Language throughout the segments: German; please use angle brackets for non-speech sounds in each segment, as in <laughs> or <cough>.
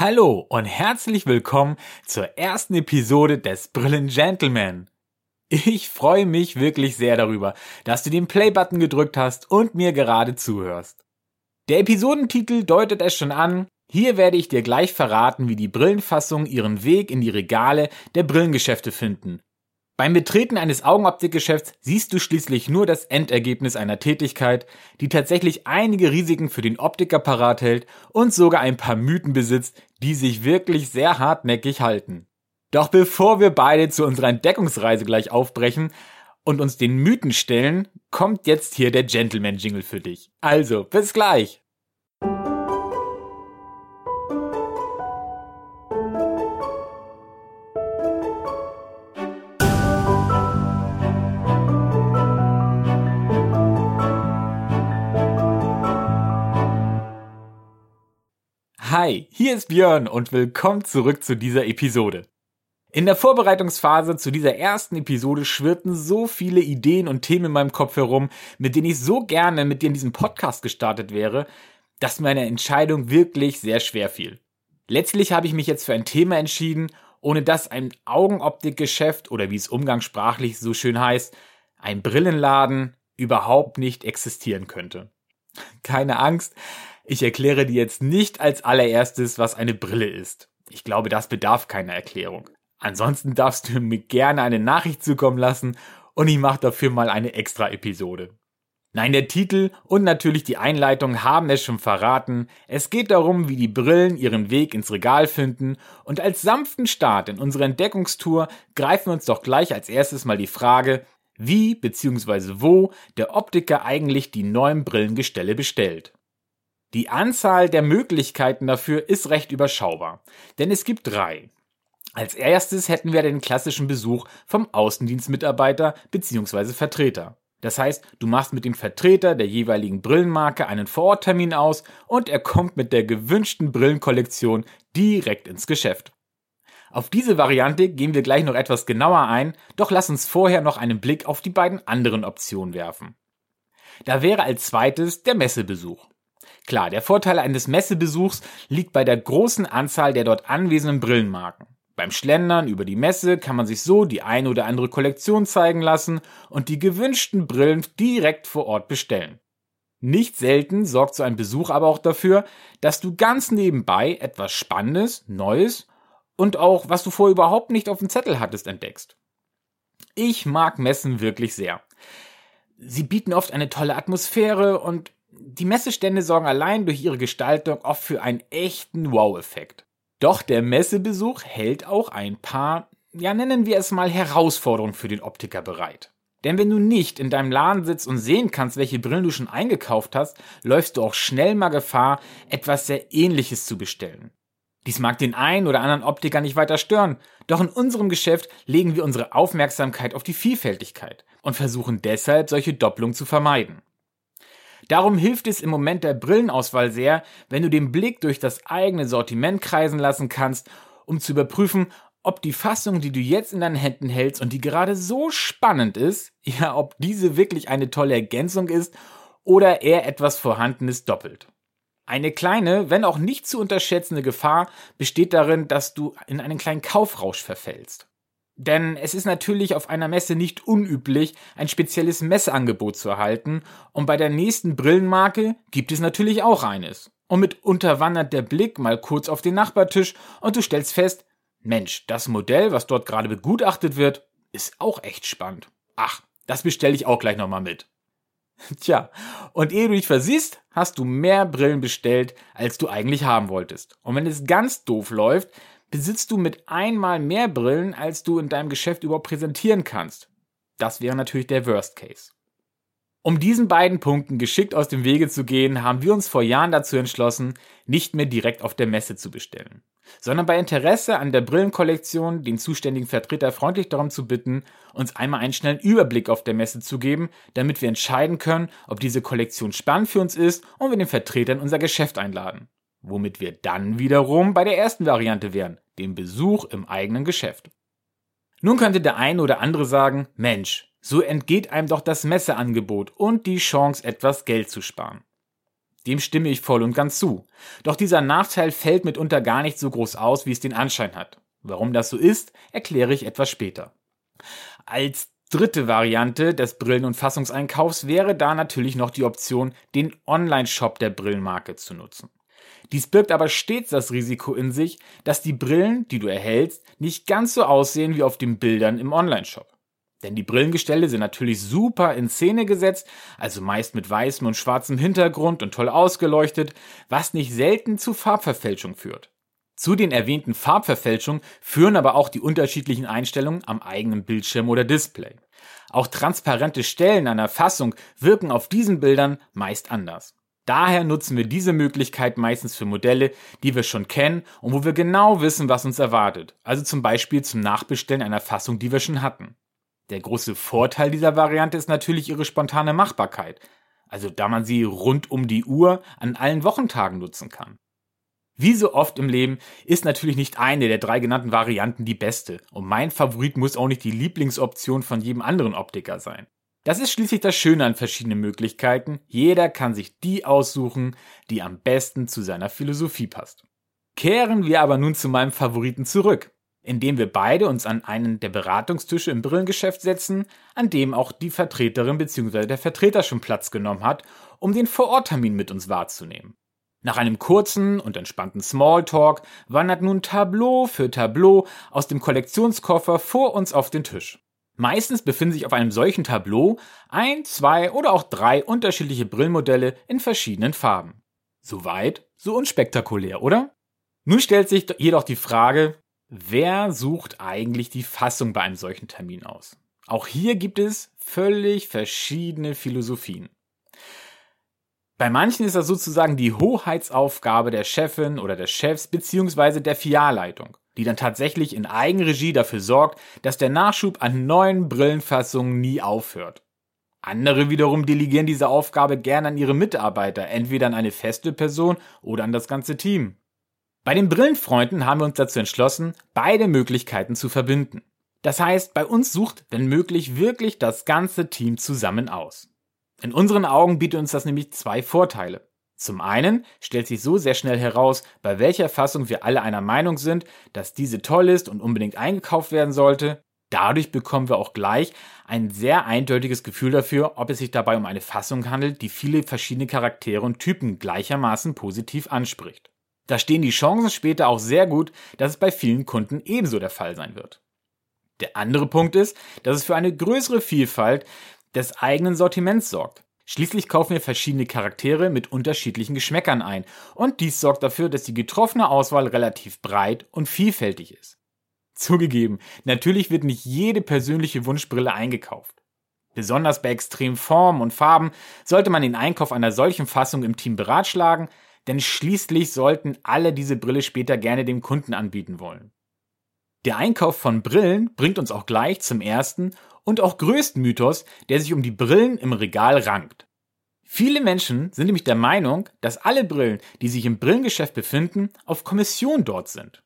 Hallo und herzlich willkommen zur ersten Episode des Brillen Gentleman. Ich freue mich wirklich sehr darüber, dass du den Play-Button gedrückt hast und mir gerade zuhörst. Der Episodentitel deutet es schon an. Hier werde ich dir gleich verraten, wie die Brillenfassungen ihren Weg in die Regale der Brillengeschäfte finden beim Betreten eines Augenoptikgeschäfts siehst du schließlich nur das Endergebnis einer Tätigkeit, die tatsächlich einige Risiken für den Optiker parat hält und sogar ein paar Mythen besitzt, die sich wirklich sehr hartnäckig halten. Doch bevor wir beide zu unserer Entdeckungsreise gleich aufbrechen und uns den Mythen stellen, kommt jetzt hier der Gentleman-Jingle für dich. Also, bis gleich! Hi, hier ist Björn und willkommen zurück zu dieser Episode. In der Vorbereitungsphase zu dieser ersten Episode schwirrten so viele Ideen und Themen in meinem Kopf herum, mit denen ich so gerne mit dir in diesem Podcast gestartet wäre, dass meine Entscheidung wirklich sehr schwer fiel. Letztlich habe ich mich jetzt für ein Thema entschieden, ohne dass ein Augenoptikgeschäft oder wie es umgangssprachlich so schön heißt, ein Brillenladen überhaupt nicht existieren könnte. Keine Angst, ich erkläre dir jetzt nicht als allererstes, was eine Brille ist. Ich glaube, das bedarf keiner Erklärung. Ansonsten darfst du mir gerne eine Nachricht zukommen lassen und ich mache dafür mal eine extra Episode. Nein, der Titel und natürlich die Einleitung haben es schon verraten. Es geht darum, wie die Brillen ihren Weg ins Regal finden und als sanften Start in unserer Entdeckungstour greifen wir uns doch gleich als erstes mal die Frage, wie bzw. wo der Optiker eigentlich die neuen Brillengestelle bestellt. Die Anzahl der Möglichkeiten dafür ist recht überschaubar, denn es gibt drei. Als erstes hätten wir den klassischen Besuch vom Außendienstmitarbeiter bzw. Vertreter. Das heißt, du machst mit dem Vertreter der jeweiligen Brillenmarke einen Vororttermin aus und er kommt mit der gewünschten Brillenkollektion direkt ins Geschäft. Auf diese Variante gehen wir gleich noch etwas genauer ein, doch lass uns vorher noch einen Blick auf die beiden anderen Optionen werfen. Da wäre als zweites der Messebesuch. Klar, der Vorteil eines Messebesuchs liegt bei der großen Anzahl der dort anwesenden Brillenmarken. Beim Schlendern über die Messe kann man sich so die eine oder andere Kollektion zeigen lassen und die gewünschten Brillen direkt vor Ort bestellen. Nicht selten sorgt so ein Besuch aber auch dafür, dass du ganz nebenbei etwas Spannendes, Neues und auch was du vorher überhaupt nicht auf dem Zettel hattest entdeckst. Ich mag Messen wirklich sehr. Sie bieten oft eine tolle Atmosphäre und die Messestände sorgen allein durch ihre Gestaltung oft für einen echten Wow-Effekt. Doch der Messebesuch hält auch ein paar, ja nennen wir es mal Herausforderungen für den Optiker bereit. Denn wenn du nicht in deinem Laden sitzt und sehen kannst, welche Brillen du schon eingekauft hast, läufst du auch schnell mal Gefahr, etwas sehr ähnliches zu bestellen. Dies mag den einen oder anderen Optiker nicht weiter stören, doch in unserem Geschäft legen wir unsere Aufmerksamkeit auf die Vielfältigkeit und versuchen deshalb solche Doppelungen zu vermeiden. Darum hilft es im Moment der Brillenauswahl sehr, wenn du den Blick durch das eigene Sortiment kreisen lassen kannst, um zu überprüfen, ob die Fassung, die du jetzt in deinen Händen hältst und die gerade so spannend ist, <laughs> ja, ob diese wirklich eine tolle Ergänzung ist oder eher etwas Vorhandenes doppelt. Eine kleine, wenn auch nicht zu unterschätzende Gefahr besteht darin, dass du in einen kleinen Kaufrausch verfällst. Denn es ist natürlich auf einer Messe nicht unüblich, ein spezielles Messeangebot zu erhalten, und bei der nächsten Brillenmarke gibt es natürlich auch eines. Und mitunter wandert der Blick mal kurz auf den Nachbartisch und du stellst fest, Mensch, das Modell, was dort gerade begutachtet wird, ist auch echt spannend. Ach, das bestelle ich auch gleich nochmal mit. <laughs> Tja, und ehe du dich versiehst, hast du mehr Brillen bestellt, als du eigentlich haben wolltest. Und wenn es ganz doof läuft, besitzt du mit einmal mehr Brillen, als du in deinem Geschäft überhaupt präsentieren kannst. Das wäre natürlich der Worst Case. Um diesen beiden Punkten geschickt aus dem Wege zu gehen, haben wir uns vor Jahren dazu entschlossen, nicht mehr direkt auf der Messe zu bestellen, sondern bei Interesse an der Brillenkollektion den zuständigen Vertreter freundlich darum zu bitten, uns einmal einen schnellen Überblick auf der Messe zu geben, damit wir entscheiden können, ob diese Kollektion spannend für uns ist und wir den Vertreter in unser Geschäft einladen womit wir dann wiederum bei der ersten Variante wären, dem Besuch im eigenen Geschäft. Nun könnte der eine oder andere sagen, Mensch, so entgeht einem doch das Messeangebot und die Chance, etwas Geld zu sparen. Dem stimme ich voll und ganz zu. Doch dieser Nachteil fällt mitunter gar nicht so groß aus, wie es den Anschein hat. Warum das so ist, erkläre ich etwas später. Als dritte Variante des Brillen- und Fassungseinkaufs wäre da natürlich noch die Option, den Online-Shop der Brillenmarke zu nutzen. Dies birgt aber stets das Risiko in sich, dass die Brillen, die du erhältst, nicht ganz so aussehen wie auf den Bildern im Online-Shop. Denn die Brillengestelle sind natürlich super in Szene gesetzt, also meist mit weißem und schwarzem Hintergrund und toll ausgeleuchtet, was nicht selten zu Farbverfälschung führt. Zu den erwähnten Farbverfälschungen führen aber auch die unterschiedlichen Einstellungen am eigenen Bildschirm oder Display. Auch transparente Stellen einer Fassung wirken auf diesen Bildern meist anders. Daher nutzen wir diese Möglichkeit meistens für Modelle, die wir schon kennen und wo wir genau wissen, was uns erwartet. Also zum Beispiel zum Nachbestellen einer Fassung, die wir schon hatten. Der große Vorteil dieser Variante ist natürlich ihre spontane Machbarkeit. Also da man sie rund um die Uhr an allen Wochentagen nutzen kann. Wie so oft im Leben ist natürlich nicht eine der drei genannten Varianten die beste und mein Favorit muss auch nicht die Lieblingsoption von jedem anderen Optiker sein. Das ist schließlich das Schöne an verschiedenen Möglichkeiten. Jeder kann sich die aussuchen, die am besten zu seiner Philosophie passt. Kehren wir aber nun zu meinem Favoriten zurück, indem wir beide uns an einen der Beratungstische im Brillengeschäft setzen, an dem auch die Vertreterin bzw. der Vertreter schon Platz genommen hat, um den Vororttermin mit uns wahrzunehmen. Nach einem kurzen und entspannten Smalltalk wandert nun Tableau für Tableau aus dem Kollektionskoffer vor uns auf den Tisch. Meistens befinden sich auf einem solchen Tableau ein, zwei oder auch drei unterschiedliche Brillmodelle in verschiedenen Farben. Soweit, so unspektakulär, oder? Nun stellt sich jedoch die Frage, wer sucht eigentlich die Fassung bei einem solchen Termin aus? Auch hier gibt es völlig verschiedene Philosophien. Bei manchen ist das sozusagen die Hoheitsaufgabe der Chefin oder des Chefs beziehungsweise der Filialleitung, die dann tatsächlich in Eigenregie dafür sorgt, dass der Nachschub an neuen Brillenfassungen nie aufhört. Andere wiederum delegieren diese Aufgabe gerne an ihre Mitarbeiter, entweder an eine feste Person oder an das ganze Team. Bei den Brillenfreunden haben wir uns dazu entschlossen, beide Möglichkeiten zu verbinden. Das heißt, bei uns sucht, wenn möglich, wirklich das ganze Team zusammen aus. In unseren Augen bietet uns das nämlich zwei Vorteile. Zum einen stellt sich so sehr schnell heraus, bei welcher Fassung wir alle einer Meinung sind, dass diese toll ist und unbedingt eingekauft werden sollte. Dadurch bekommen wir auch gleich ein sehr eindeutiges Gefühl dafür, ob es sich dabei um eine Fassung handelt, die viele verschiedene Charaktere und Typen gleichermaßen positiv anspricht. Da stehen die Chancen später auch sehr gut, dass es bei vielen Kunden ebenso der Fall sein wird. Der andere Punkt ist, dass es für eine größere Vielfalt des eigenen Sortiments sorgt. Schließlich kaufen wir verschiedene Charaktere mit unterschiedlichen Geschmäckern ein und dies sorgt dafür, dass die getroffene Auswahl relativ breit und vielfältig ist. Zugegeben, natürlich wird nicht jede persönliche Wunschbrille eingekauft. Besonders bei extremen Formen und Farben sollte man den Einkauf einer solchen Fassung im Team beratschlagen, denn schließlich sollten alle diese Brille später gerne dem Kunden anbieten wollen. Der Einkauf von Brillen bringt uns auch gleich zum ersten und auch größten Mythos, der sich um die Brillen im Regal rankt. Viele Menschen sind nämlich der Meinung, dass alle Brillen, die sich im Brillengeschäft befinden, auf Kommission dort sind.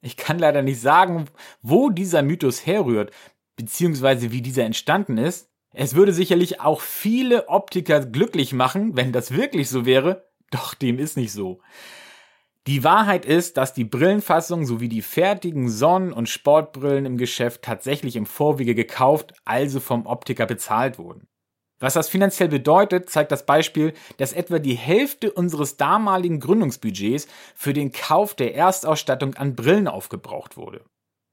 Ich kann leider nicht sagen, wo dieser Mythos herrührt, beziehungsweise wie dieser entstanden ist. Es würde sicherlich auch viele Optiker glücklich machen, wenn das wirklich so wäre, doch dem ist nicht so. Die Wahrheit ist, dass die Brillenfassung sowie die fertigen Sonnen- und Sportbrillen im Geschäft tatsächlich im Vorwege gekauft, also vom Optiker bezahlt wurden. Was das finanziell bedeutet, zeigt das Beispiel, dass etwa die Hälfte unseres damaligen Gründungsbudgets für den Kauf der Erstausstattung an Brillen aufgebraucht wurde.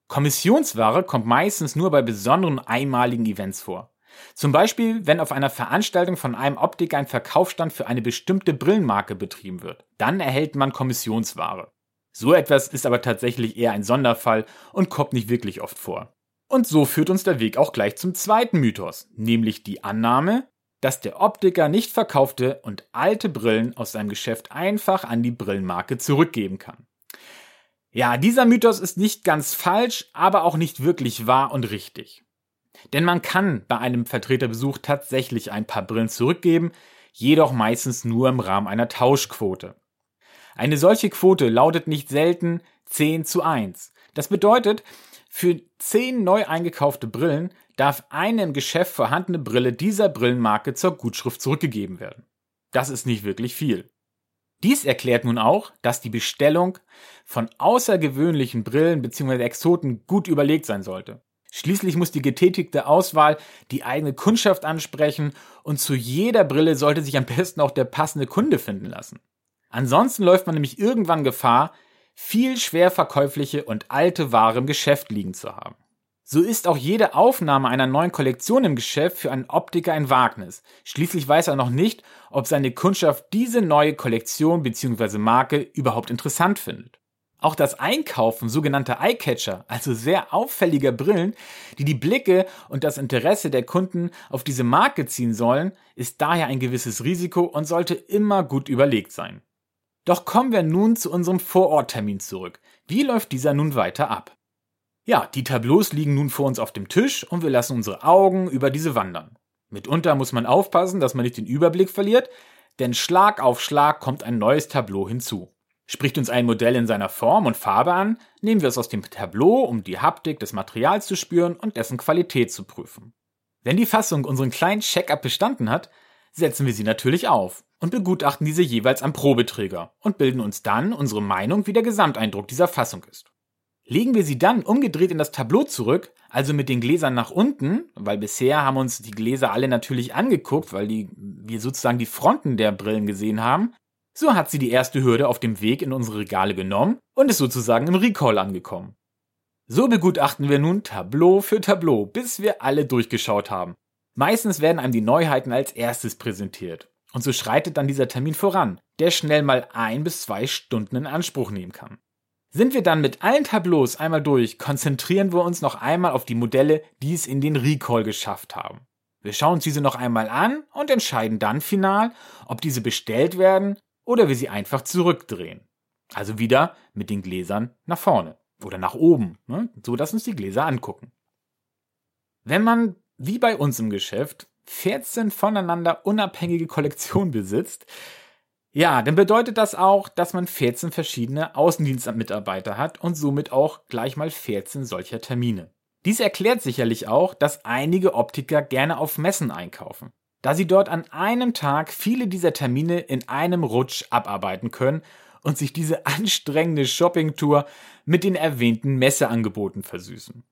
Kommissionsware kommt meistens nur bei besonderen einmaligen Events vor. Zum Beispiel, wenn auf einer Veranstaltung von einem Optiker ein Verkaufsstand für eine bestimmte Brillenmarke betrieben wird. Dann erhält man Kommissionsware. So etwas ist aber tatsächlich eher ein Sonderfall und kommt nicht wirklich oft vor. Und so führt uns der Weg auch gleich zum zweiten Mythos, nämlich die Annahme, dass der Optiker nicht verkaufte und alte Brillen aus seinem Geschäft einfach an die Brillenmarke zurückgeben kann. Ja, dieser Mythos ist nicht ganz falsch, aber auch nicht wirklich wahr und richtig. Denn man kann bei einem Vertreterbesuch tatsächlich ein paar Brillen zurückgeben, jedoch meistens nur im Rahmen einer Tauschquote. Eine solche Quote lautet nicht selten 10 zu 1. Das bedeutet, für 10 neu eingekaufte Brillen darf eine im Geschäft vorhandene Brille dieser Brillenmarke zur Gutschrift zurückgegeben werden. Das ist nicht wirklich viel. Dies erklärt nun auch, dass die Bestellung von außergewöhnlichen Brillen bzw. Exoten gut überlegt sein sollte. Schließlich muss die getätigte Auswahl die eigene Kundschaft ansprechen und zu jeder Brille sollte sich am besten auch der passende Kunde finden lassen. Ansonsten läuft man nämlich irgendwann Gefahr, viel schwer verkäufliche und alte Ware im Geschäft liegen zu haben. So ist auch jede Aufnahme einer neuen Kollektion im Geschäft für einen Optiker ein Wagnis. Schließlich weiß er noch nicht, ob seine Kundschaft diese neue Kollektion bzw. Marke überhaupt interessant findet. Auch das Einkaufen sogenannter Eyecatcher, also sehr auffälliger Brillen, die die Blicke und das Interesse der Kunden auf diese Marke ziehen sollen, ist daher ein gewisses Risiko und sollte immer gut überlegt sein. Doch kommen wir nun zu unserem Vororttermin zurück. Wie läuft dieser nun weiter ab? Ja, die Tableaus liegen nun vor uns auf dem Tisch und wir lassen unsere Augen über diese wandern. Mitunter muss man aufpassen, dass man nicht den Überblick verliert, denn Schlag auf Schlag kommt ein neues Tableau hinzu. Spricht uns ein Modell in seiner Form und Farbe an, nehmen wir es aus dem Tableau, um die Haptik des Materials zu spüren und dessen Qualität zu prüfen. Wenn die Fassung unseren kleinen Check-up bestanden hat, setzen wir sie natürlich auf und begutachten diese jeweils am Probeträger und bilden uns dann unsere Meinung, wie der Gesamteindruck dieser Fassung ist. Legen wir sie dann umgedreht in das Tableau zurück, also mit den Gläsern nach unten, weil bisher haben uns die Gläser alle natürlich angeguckt, weil die, wir sozusagen die Fronten der Brillen gesehen haben, so hat sie die erste Hürde auf dem Weg in unsere Regale genommen und ist sozusagen im Recall angekommen. So begutachten wir nun Tableau für Tableau, bis wir alle durchgeschaut haben. Meistens werden einem die Neuheiten als erstes präsentiert. Und so schreitet dann dieser Termin voran, der schnell mal ein bis zwei Stunden in Anspruch nehmen kann. Sind wir dann mit allen Tableaus einmal durch, konzentrieren wir uns noch einmal auf die Modelle, die es in den Recall geschafft haben. Wir schauen uns diese noch einmal an und entscheiden dann final, ob diese bestellt werden oder wir sie einfach zurückdrehen. Also wieder mit den Gläsern nach vorne oder nach oben, ne? so dass uns die Gläser angucken. Wenn man, wie bei uns im Geschäft, 14 voneinander unabhängige Kollektionen besitzt, ja, dann bedeutet das auch, dass man 14 verschiedene Außendienstmitarbeiter hat und somit auch gleich mal 14 solcher Termine. Dies erklärt sicherlich auch, dass einige Optiker gerne auf Messen einkaufen, da sie dort an einem Tag viele dieser Termine in einem Rutsch abarbeiten können und sich diese <laughs> anstrengende Shoppingtour mit den erwähnten Messeangeboten versüßen.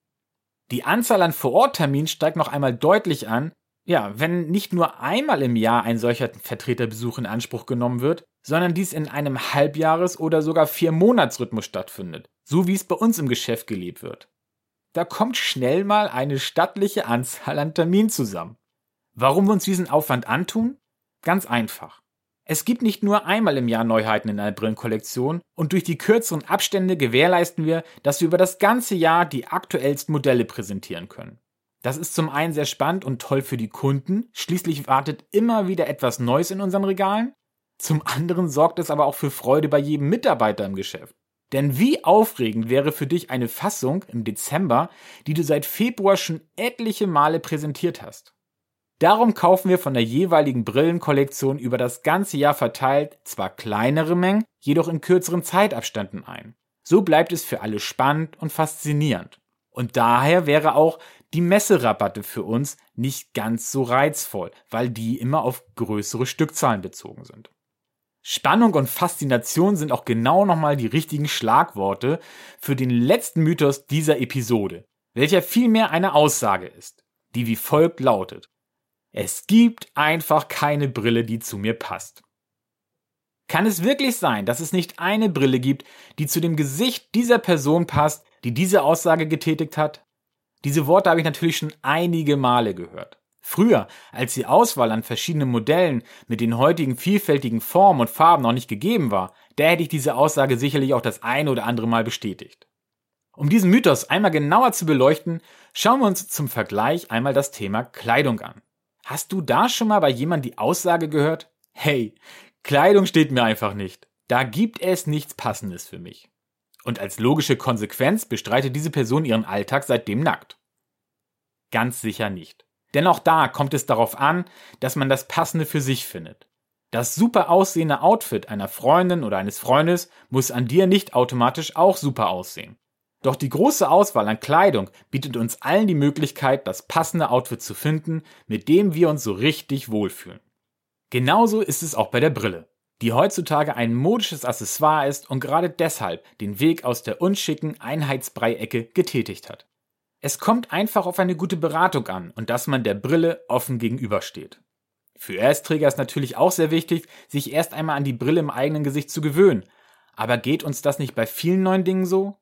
Die Anzahl an Vorortterminen steigt noch einmal deutlich an, ja, wenn nicht nur einmal im Jahr ein solcher Vertreterbesuch in Anspruch genommen wird, sondern dies in einem Halbjahres- oder sogar Vier-Monats-Rhythmus stattfindet, so wie es bei uns im Geschäft gelebt wird. Da kommt schnell mal eine stattliche Anzahl an Terminen zusammen. Warum wir uns diesen Aufwand antun? Ganz einfach. Es gibt nicht nur einmal im Jahr Neuheiten in einer Brillenkollektion und durch die kürzeren Abstände gewährleisten wir, dass wir über das ganze Jahr die aktuellsten Modelle präsentieren können. Das ist zum einen sehr spannend und toll für die Kunden. Schließlich wartet immer wieder etwas Neues in unseren Regalen. Zum anderen sorgt es aber auch für Freude bei jedem Mitarbeiter im Geschäft. Denn wie aufregend wäre für dich eine Fassung im Dezember, die du seit Februar schon etliche Male präsentiert hast. Darum kaufen wir von der jeweiligen Brillenkollektion über das ganze Jahr verteilt zwar kleinere Mengen, jedoch in kürzeren Zeitabständen ein. So bleibt es für alle spannend und faszinierend. Und daher wäre auch die Messerabatte für uns nicht ganz so reizvoll, weil die immer auf größere Stückzahlen bezogen sind. Spannung und Faszination sind auch genau nochmal die richtigen Schlagworte für den letzten Mythos dieser Episode, welcher vielmehr eine Aussage ist, die wie folgt lautet. Es gibt einfach keine Brille, die zu mir passt. Kann es wirklich sein, dass es nicht eine Brille gibt, die zu dem Gesicht dieser Person passt, die diese Aussage getätigt hat? Diese Worte habe ich natürlich schon einige Male gehört. Früher, als die Auswahl an verschiedenen Modellen mit den heutigen vielfältigen Formen und Farben noch nicht gegeben war, da hätte ich diese Aussage sicherlich auch das eine oder andere Mal bestätigt. Um diesen Mythos einmal genauer zu beleuchten, schauen wir uns zum Vergleich einmal das Thema Kleidung an. Hast du da schon mal bei jemandem die Aussage gehört? Hey, Kleidung steht mir einfach nicht. Da gibt es nichts Passendes für mich. Und als logische Konsequenz bestreitet diese Person ihren Alltag seitdem nackt. Ganz sicher nicht. Denn auch da kommt es darauf an, dass man das Passende für sich findet. Das super aussehende Outfit einer Freundin oder eines Freundes muss an dir nicht automatisch auch super aussehen. Doch die große Auswahl an Kleidung bietet uns allen die Möglichkeit, das passende Outfit zu finden, mit dem wir uns so richtig wohlfühlen. Genauso ist es auch bei der Brille. die heutzutage ein modisches Accessoire ist und gerade deshalb den Weg aus der unschicken Einheitsbreiecke getätigt hat. Es kommt einfach auf eine gute Beratung an und dass man der Brille offen gegenübersteht. Für Erstträger ist natürlich auch sehr wichtig, sich erst einmal an die Brille im eigenen Gesicht zu gewöhnen. Aber geht uns das nicht bei vielen neuen Dingen so?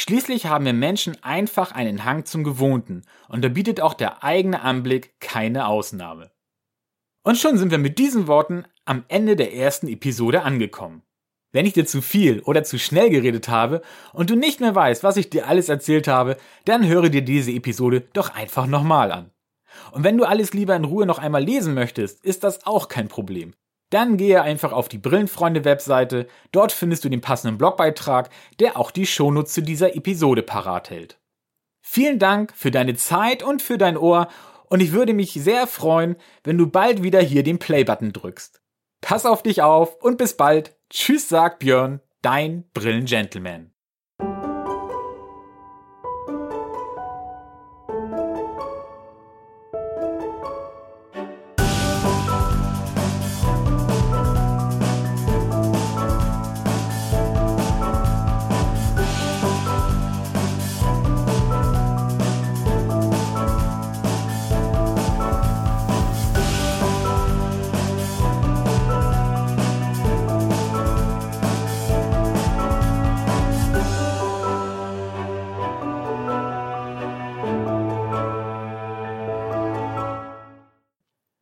Schließlich haben wir Menschen einfach einen Hang zum Gewohnten und da bietet auch der eigene Anblick keine Ausnahme. Und schon sind wir mit diesen Worten am Ende der ersten Episode angekommen. Wenn ich dir zu viel oder zu schnell geredet habe und du nicht mehr weißt, was ich dir alles erzählt habe, dann höre dir diese Episode doch einfach nochmal an. Und wenn du alles lieber in Ruhe noch einmal lesen möchtest, ist das auch kein Problem. Dann gehe einfach auf die Brillenfreunde-Webseite, dort findest du den passenden Blogbeitrag, der auch die Shownotes zu dieser Episode parat hält. Vielen Dank für deine Zeit und für dein Ohr und ich würde mich sehr freuen, wenn du bald wieder hier den Play-Button drückst. Pass auf dich auf und bis bald. Tschüss, sagt Björn, dein Brillen-Gentleman.